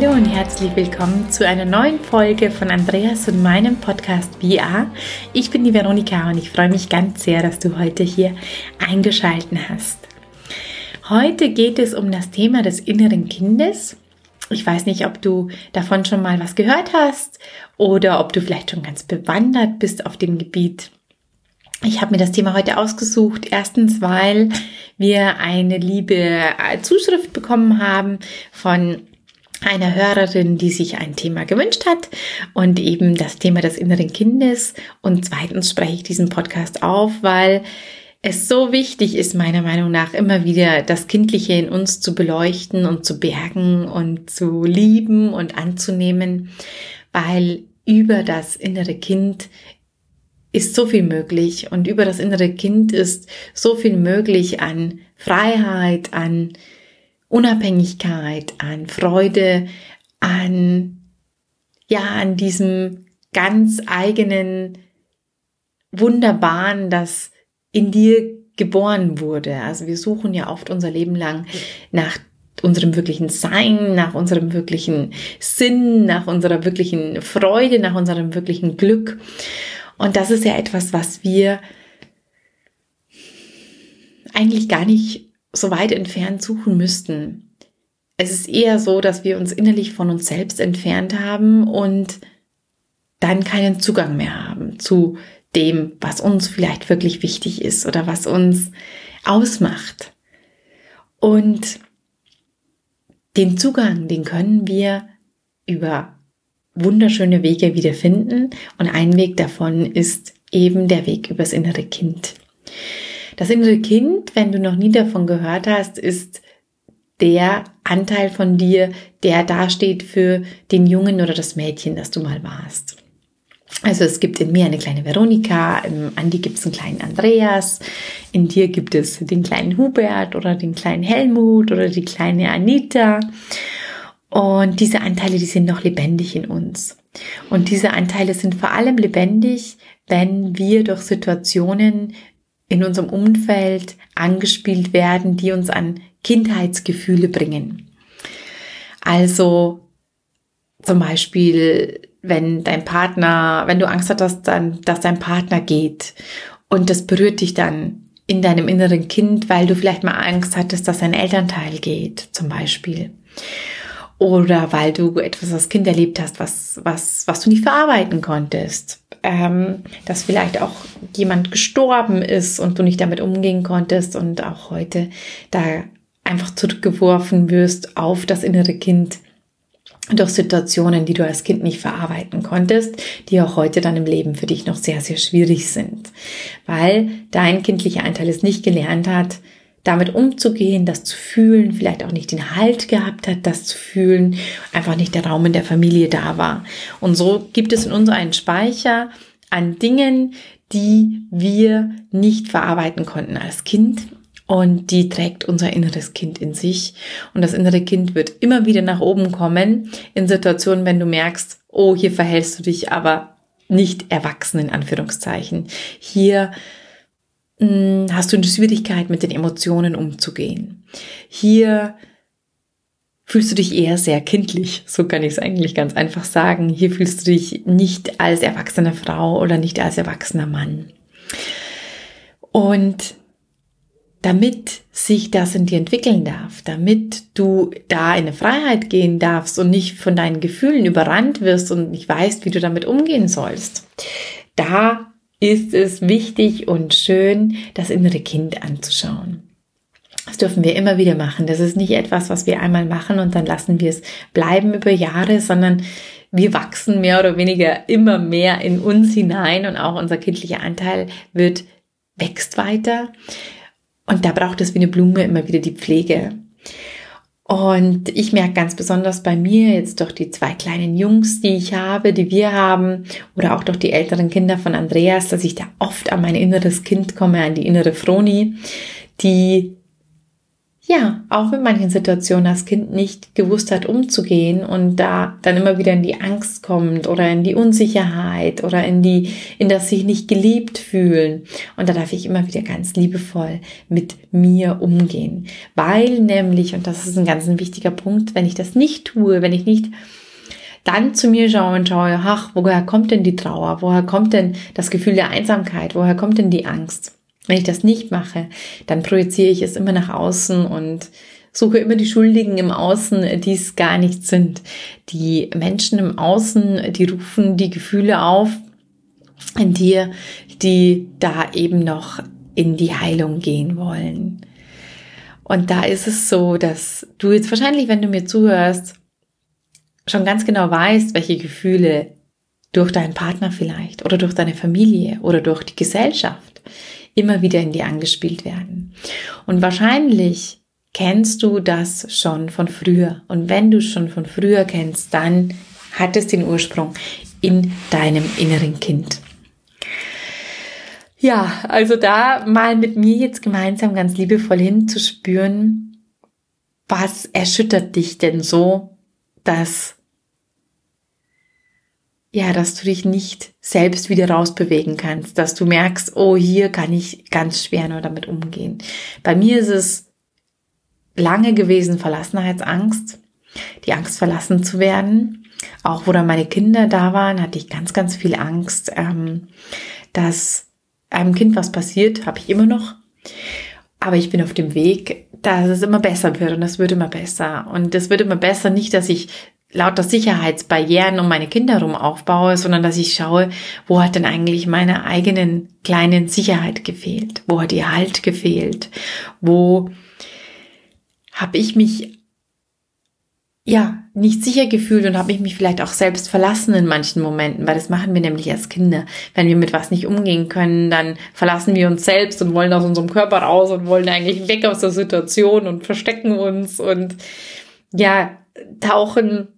Hallo und herzlich willkommen zu einer neuen Folge von Andreas und meinem Podcast VR. Ich bin die Veronika und ich freue mich ganz sehr, dass du heute hier eingeschalten hast. Heute geht es um das Thema des inneren Kindes. Ich weiß nicht, ob du davon schon mal was gehört hast oder ob du vielleicht schon ganz bewandert bist auf dem Gebiet. Ich habe mir das Thema heute ausgesucht. Erstens, weil wir eine liebe Zuschrift bekommen haben von einer Hörerin, die sich ein Thema gewünscht hat und eben das Thema des inneren Kindes. Und zweitens spreche ich diesen Podcast auf, weil es so wichtig ist, meiner Meinung nach, immer wieder das Kindliche in uns zu beleuchten und zu bergen und zu lieben und anzunehmen, weil über das innere Kind ist so viel möglich und über das innere Kind ist so viel möglich an Freiheit, an Unabhängigkeit, an Freude, an, ja, an diesem ganz eigenen, wunderbaren, das in dir geboren wurde. Also wir suchen ja oft unser Leben lang nach unserem wirklichen Sein, nach unserem wirklichen Sinn, nach unserer wirklichen Freude, nach unserem wirklichen Glück. Und das ist ja etwas, was wir eigentlich gar nicht so weit entfernt suchen müssten. Es ist eher so, dass wir uns innerlich von uns selbst entfernt haben und dann keinen Zugang mehr haben zu dem, was uns vielleicht wirklich wichtig ist oder was uns ausmacht. Und den Zugang, den können wir über wunderschöne Wege wiederfinden und ein Weg davon ist eben der Weg übers innere Kind. Das innere Kind, wenn du noch nie davon gehört hast, ist der Anteil von dir, der dasteht für den Jungen oder das Mädchen, das du mal warst. Also es gibt in mir eine kleine Veronika, im Andi gibt es einen kleinen Andreas, in dir gibt es den kleinen Hubert oder den kleinen Helmut oder die kleine Anita. Und diese Anteile, die sind noch lebendig in uns. Und diese Anteile sind vor allem lebendig, wenn wir durch Situationen in unserem Umfeld angespielt werden, die uns an Kindheitsgefühle bringen. Also zum Beispiel, wenn dein Partner, wenn du Angst hast, dass, dass dein Partner geht und das berührt dich dann in deinem inneren Kind, weil du vielleicht mal Angst hattest, dass ein Elternteil geht, zum Beispiel. Oder weil du etwas als Kind erlebt hast, was, was, was du nicht verarbeiten konntest ähm, dass vielleicht auch jemand gestorben ist und du nicht damit umgehen konntest und auch heute da einfach zurückgeworfen wirst auf das innere Kind durch Situationen, die du als Kind nicht verarbeiten konntest, die auch heute dann im Leben für dich noch sehr, sehr schwierig sind, weil dein kindlicher Anteil es nicht gelernt hat, damit umzugehen, das zu fühlen, vielleicht auch nicht den Halt gehabt hat, das zu fühlen, einfach nicht der Raum in der Familie da war. Und so gibt es in uns einen Speicher an Dingen, die wir nicht verarbeiten konnten als Kind. Und die trägt unser inneres Kind in sich. Und das innere Kind wird immer wieder nach oben kommen in Situationen, wenn du merkst, oh, hier verhältst du dich aber nicht erwachsen in Anführungszeichen. Hier hast du eine Schwierigkeit mit den Emotionen umzugehen. Hier fühlst du dich eher sehr kindlich, so kann ich es eigentlich ganz einfach sagen. Hier fühlst du dich nicht als erwachsene Frau oder nicht als erwachsener Mann. Und damit sich das in dir entwickeln darf, damit du da in eine Freiheit gehen darfst und nicht von deinen Gefühlen überrannt wirst und nicht weißt, wie du damit umgehen sollst, da ist es wichtig und schön, das innere Kind anzuschauen. Das dürfen wir immer wieder machen. Das ist nicht etwas, was wir einmal machen und dann lassen wir es bleiben über Jahre, sondern wir wachsen mehr oder weniger immer mehr in uns hinein und auch unser kindlicher Anteil wird, wächst weiter. Und da braucht es wie eine Blume immer wieder die Pflege. Und ich merke ganz besonders bei mir jetzt durch die zwei kleinen Jungs, die ich habe, die wir haben, oder auch durch die älteren Kinder von Andreas, dass ich da oft an mein inneres Kind komme, an die innere Froni, die ja, auch mit manchen Situationen das Kind nicht gewusst hat, umzugehen und da dann immer wieder in die Angst kommt oder in die Unsicherheit oder in die, in das sich nicht geliebt fühlen. Und da darf ich immer wieder ganz liebevoll mit mir umgehen. Weil nämlich, und das ist ein ganz wichtiger Punkt, wenn ich das nicht tue, wenn ich nicht dann zu mir schaue und schaue, ach, woher kommt denn die Trauer? Woher kommt denn das Gefühl der Einsamkeit? Woher kommt denn die Angst? Wenn ich das nicht mache, dann projiziere ich es immer nach außen und suche immer die Schuldigen im Außen, die es gar nicht sind. Die Menschen im Außen, die rufen die Gefühle auf in dir, die da eben noch in die Heilung gehen wollen. Und da ist es so, dass du jetzt wahrscheinlich, wenn du mir zuhörst, schon ganz genau weißt, welche Gefühle durch deinen Partner vielleicht oder durch deine Familie oder durch die Gesellschaft immer wieder in dir angespielt werden. Und wahrscheinlich kennst du das schon von früher. Und wenn du schon von früher kennst, dann hat es den Ursprung in deinem inneren Kind. Ja, also da mal mit mir jetzt gemeinsam ganz liebevoll hinzuspüren, was erschüttert dich denn so, dass ja, dass du dich nicht selbst wieder rausbewegen kannst, dass du merkst, oh, hier kann ich ganz schwer nur damit umgehen. Bei mir ist es lange gewesen Verlassenheitsangst, die Angst verlassen zu werden. Auch wo dann meine Kinder da waren, hatte ich ganz, ganz viel Angst, ähm, dass einem Kind was passiert, habe ich immer noch. Aber ich bin auf dem Weg, dass es immer besser wird und es wird immer besser. Und es wird immer besser, nicht, dass ich lauter Sicherheitsbarrieren um meine Kinder herum aufbaue, sondern dass ich schaue, wo hat denn eigentlich meine eigenen kleinen Sicherheit gefehlt? Wo hat ihr Halt gefehlt? Wo habe ich mich ja nicht sicher gefühlt und habe ich mich vielleicht auch selbst verlassen in manchen Momenten, weil das machen wir nämlich als Kinder. Wenn wir mit was nicht umgehen können, dann verlassen wir uns selbst und wollen aus unserem Körper raus und wollen eigentlich weg aus der Situation und verstecken uns und ja, tauchen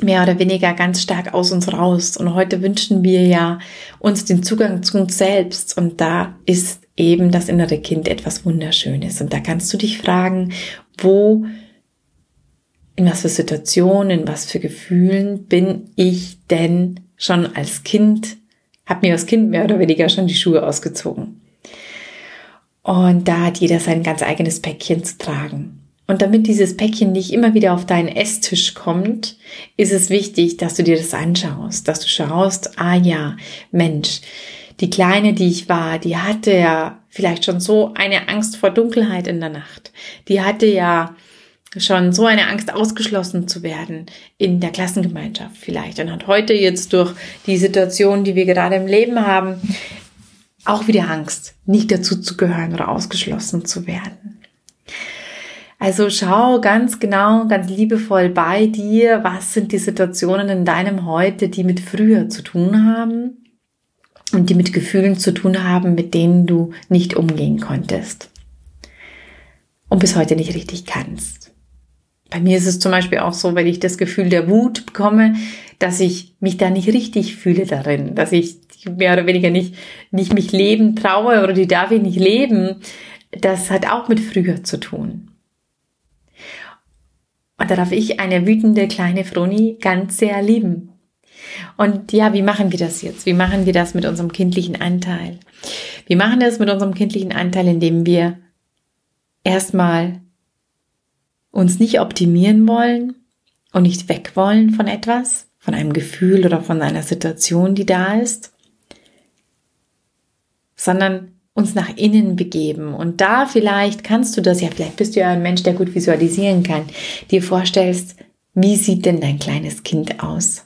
mehr oder weniger ganz stark aus uns raus. Und heute wünschen wir ja uns den Zugang zu uns selbst. Und da ist eben das innere Kind etwas Wunderschönes. Und da kannst du dich fragen, wo, in was für Situationen, in was für Gefühlen bin ich denn schon als Kind, habe mir als Kind mehr oder weniger schon die Schuhe ausgezogen. Und da hat jeder sein ganz eigenes Päckchen zu tragen. Und damit dieses Päckchen nicht immer wieder auf deinen Esstisch kommt, ist es wichtig, dass du dir das anschaust, dass du schaust, ah ja, Mensch, die Kleine, die ich war, die hatte ja vielleicht schon so eine Angst vor Dunkelheit in der Nacht. Die hatte ja schon so eine Angst, ausgeschlossen zu werden in der Klassengemeinschaft vielleicht und hat heute jetzt durch die Situation, die wir gerade im Leben haben, auch wieder Angst, nicht dazu zu gehören oder ausgeschlossen zu werden. Also schau ganz genau, ganz liebevoll bei dir, was sind die Situationen in deinem Heute, die mit früher zu tun haben und die mit Gefühlen zu tun haben, mit denen du nicht umgehen konntest und bis heute nicht richtig kannst. Bei mir ist es zum Beispiel auch so, wenn ich das Gefühl der Wut bekomme, dass ich mich da nicht richtig fühle darin, dass ich mehr oder weniger nicht, nicht mich leben traue oder die darf ich nicht leben. Das hat auch mit früher zu tun. Darf ich eine wütende kleine Froni ganz sehr lieben. Und ja, wie machen wir das jetzt? Wie machen wir das mit unserem kindlichen Anteil? Wir machen das mit unserem kindlichen Anteil, indem wir erstmal uns nicht optimieren wollen und nicht weg wollen von etwas, von einem Gefühl oder von einer Situation, die da ist, sondern uns nach innen begeben. Und da vielleicht kannst du das ja, vielleicht bist du ja ein Mensch, der gut visualisieren kann, dir vorstellst, wie sieht denn dein kleines Kind aus?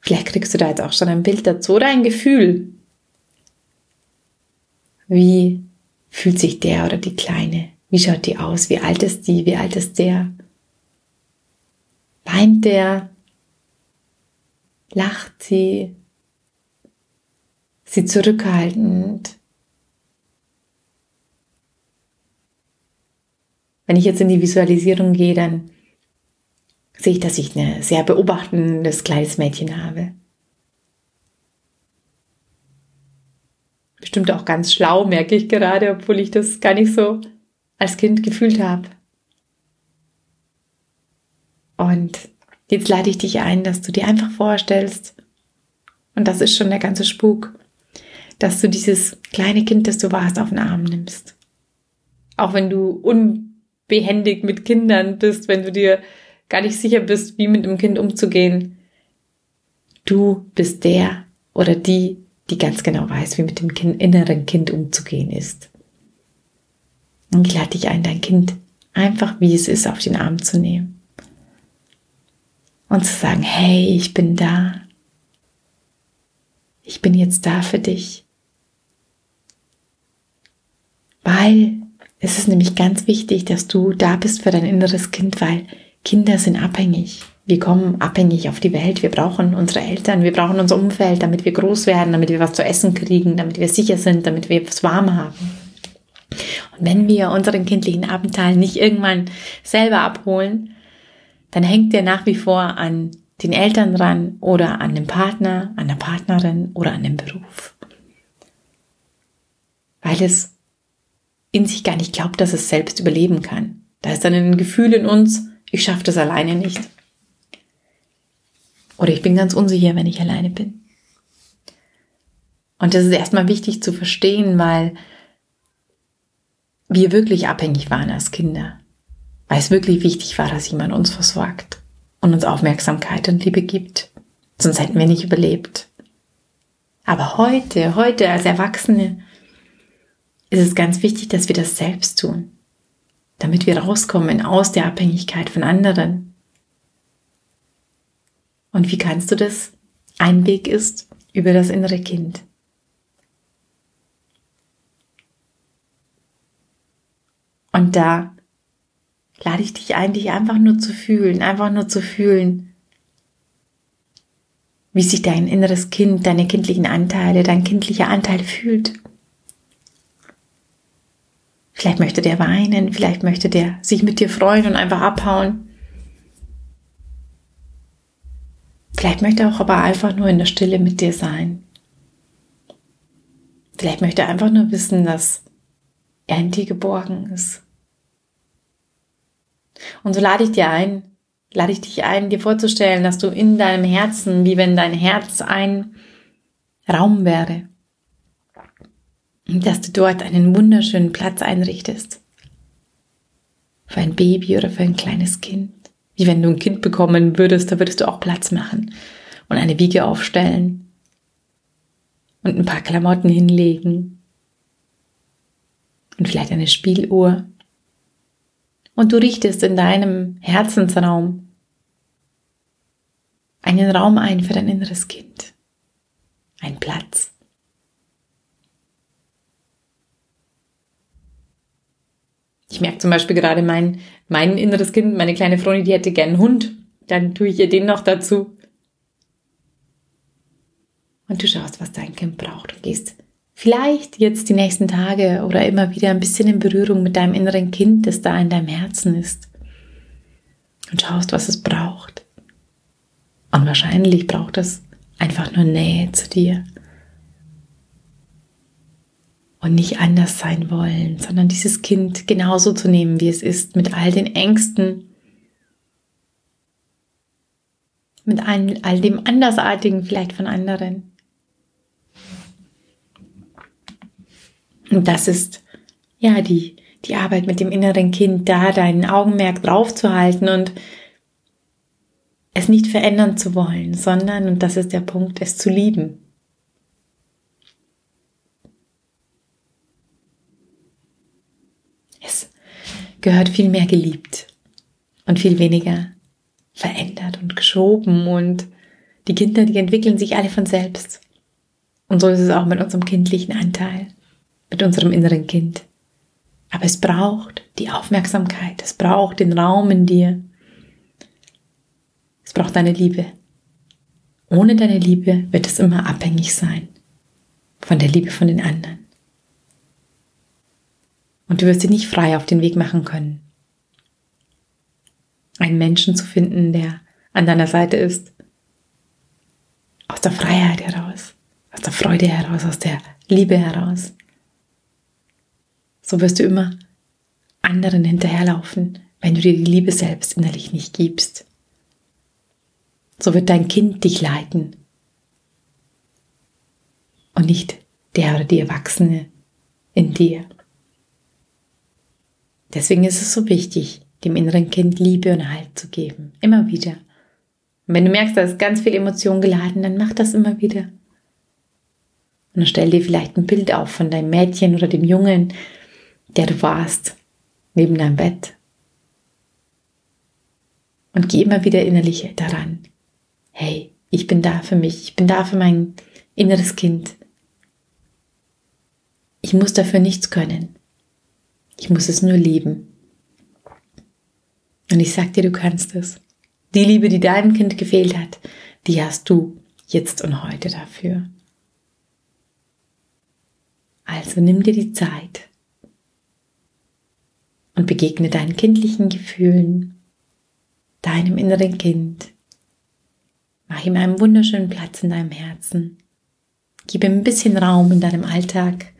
Vielleicht kriegst du da jetzt auch schon ein Bild dazu oder ein Gefühl. Wie fühlt sich der oder die Kleine? Wie schaut die aus? Wie alt ist die? Wie alt ist der? Weint der? Lacht sie? Sie zurückhaltend. Wenn ich jetzt in die Visualisierung gehe, dann sehe ich, dass ich ein sehr beobachtendes kleines Mädchen habe. Bestimmt auch ganz schlau, merke ich gerade, obwohl ich das gar nicht so als Kind gefühlt habe. Und jetzt lade ich dich ein, dass du dir einfach vorstellst, und das ist schon der ganze Spuk, dass du dieses kleine Kind, das du warst, auf den Arm nimmst. Auch wenn du unbehändig mit Kindern bist, wenn du dir gar nicht sicher bist, wie mit einem Kind umzugehen. Du bist der oder die, die ganz genau weiß, wie mit dem kind, inneren Kind umzugehen ist. Und ich lade dich ein, dein Kind einfach wie es ist auf den Arm zu nehmen. Und zu sagen, hey, ich bin da. Ich bin jetzt da für dich. Weil es ist nämlich ganz wichtig, dass du da bist für dein inneres Kind, weil Kinder sind abhängig. Wir kommen abhängig auf die Welt. Wir brauchen unsere Eltern, wir brauchen unser Umfeld, damit wir groß werden, damit wir was zu essen kriegen, damit wir sicher sind, damit wir es warm haben. Und wenn wir unseren kindlichen Abendteil nicht irgendwann selber abholen, dann hängt der nach wie vor an den Eltern dran oder an dem Partner, an der Partnerin oder an dem Beruf. Weil es in sich gar nicht glaubt, dass es selbst überleben kann. Da ist dann ein Gefühl in uns, ich schaffe das alleine nicht. Oder ich bin ganz unsicher, wenn ich alleine bin. Und das ist erstmal wichtig zu verstehen, weil wir wirklich abhängig waren als Kinder. Weil es wirklich wichtig war, dass jemand uns versorgt und uns Aufmerksamkeit und Liebe gibt. Sonst hätten wir nicht überlebt. Aber heute, heute als Erwachsene, ist es ganz wichtig, dass wir das selbst tun, damit wir rauskommen aus der Abhängigkeit von anderen. Und wie kannst du das? Ein Weg ist über das innere Kind. Und da lade ich dich ein, dich einfach nur zu fühlen, einfach nur zu fühlen, wie sich dein inneres Kind, deine kindlichen Anteile, dein kindlicher Anteil fühlt. Vielleicht möchte der weinen, vielleicht möchte der sich mit dir freuen und einfach abhauen. Vielleicht möchte er auch aber einfach nur in der Stille mit dir sein. Vielleicht möchte er einfach nur wissen, dass er in dir geborgen ist. Und so lade ich dir ein, lade ich dich ein, dir vorzustellen, dass du in deinem Herzen, wie wenn dein Herz ein Raum wäre, dass du dort einen wunderschönen Platz einrichtest. Für ein Baby oder für ein kleines Kind. Wie wenn du ein Kind bekommen würdest, da würdest du auch Platz machen und eine Wiege aufstellen und ein paar Klamotten hinlegen und vielleicht eine Spieluhr. Und du richtest in deinem Herzensraum einen Raum ein für dein inneres Kind. Ein Platz. Ich merke zum Beispiel gerade mein, mein inneres Kind, meine kleine Froni, die hätte gern einen Hund. Dann tue ich ihr den noch dazu. Und du schaust, was dein Kind braucht und gehst vielleicht jetzt die nächsten Tage oder immer wieder ein bisschen in Berührung mit deinem inneren Kind, das da in deinem Herzen ist. Und schaust, was es braucht. Und wahrscheinlich braucht es einfach nur Nähe zu dir und nicht anders sein wollen, sondern dieses Kind genauso zu nehmen, wie es ist, mit all den Ängsten, mit all, dem Andersartigen vielleicht von anderen. Und das ist ja die, die Arbeit mit dem inneren Kind, da dein Augenmerk drauf zu halten und es nicht verändern zu wollen, sondern, und das ist der Punkt, es zu lieben. Gehört viel mehr geliebt und viel weniger verändert und geschoben und die Kinder, die entwickeln sich alle von selbst. Und so ist es auch mit unserem kindlichen Anteil, mit unserem inneren Kind. Aber es braucht die Aufmerksamkeit, es braucht den Raum in dir. Es braucht deine Liebe. Ohne deine Liebe wird es immer abhängig sein von der Liebe von den anderen. Und du wirst dich nicht frei auf den Weg machen können. Einen Menschen zu finden, der an deiner Seite ist. Aus der Freiheit heraus, aus der Freude heraus, aus der Liebe heraus. So wirst du immer anderen hinterherlaufen, wenn du dir die Liebe selbst innerlich nicht gibst. So wird dein Kind dich leiten und nicht der oder die Erwachsene in dir. Deswegen ist es so wichtig, dem inneren Kind Liebe und Halt zu geben. Immer wieder. Und wenn du merkst, da ist ganz viel Emotion geladen, dann mach das immer wieder. Und dann stell dir vielleicht ein Bild auf von deinem Mädchen oder dem Jungen, der du warst, neben deinem Bett. Und geh immer wieder innerlich daran. Hey, ich bin da für mich, ich bin da für mein inneres Kind. Ich muss dafür nichts können. Ich muss es nur lieben. Und ich sag dir, du kannst es. Die Liebe, die deinem Kind gefehlt hat, die hast du jetzt und heute dafür. Also nimm dir die Zeit und begegne deinen kindlichen Gefühlen, deinem inneren Kind. Mach ihm einen wunderschönen Platz in deinem Herzen. Gib ihm ein bisschen Raum in deinem Alltag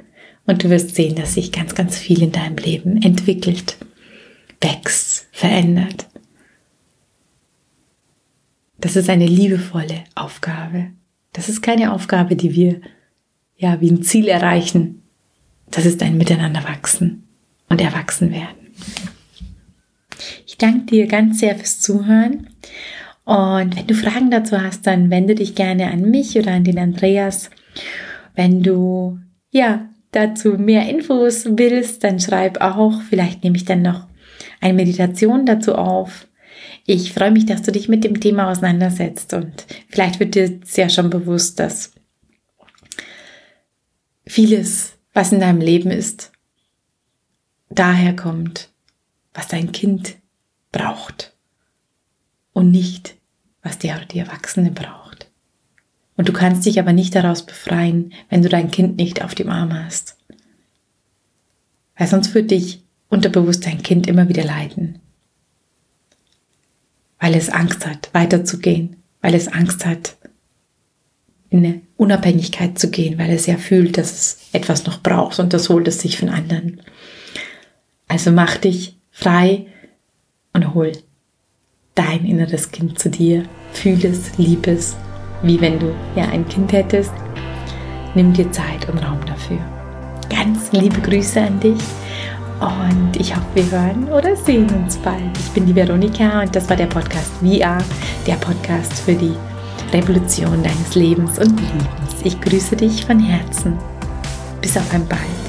und du wirst sehen, dass sich ganz, ganz viel in deinem Leben entwickelt, wächst, verändert. Das ist eine liebevolle Aufgabe. Das ist keine Aufgabe, die wir ja wie ein Ziel erreichen. Das ist ein Miteinander wachsen und erwachsen werden. Ich danke dir ganz sehr fürs Zuhören. Und wenn du Fragen dazu hast, dann wende dich gerne an mich oder an den Andreas. Wenn du ja dazu mehr Infos willst, dann schreib auch. Vielleicht nehme ich dann noch eine Meditation dazu auf. Ich freue mich, dass du dich mit dem Thema auseinandersetzt und vielleicht wird dir sehr schon bewusst, dass vieles, was in deinem Leben ist, daher kommt, was dein Kind braucht und nicht, was oder die Erwachsene braucht. Und du kannst dich aber nicht daraus befreien, wenn du dein Kind nicht auf dem Arm hast. Weil sonst wird dich unterbewusst dein Kind immer wieder leiden. Weil es Angst hat, weiterzugehen, weil es Angst hat, in eine Unabhängigkeit zu gehen, weil es ja fühlt, dass es etwas noch braucht und das holt es sich von anderen. Also mach dich frei und hol dein inneres Kind zu dir. Fühl es, lieb es wie wenn du ja ein Kind hättest. Nimm dir Zeit und Raum dafür. Ganz liebe Grüße an dich und ich hoffe, wir hören oder sehen uns bald. Ich bin die Veronika und das war der Podcast VR, der Podcast für die Revolution deines Lebens und Lebens. Ich grüße dich von Herzen. Bis auf ein bald.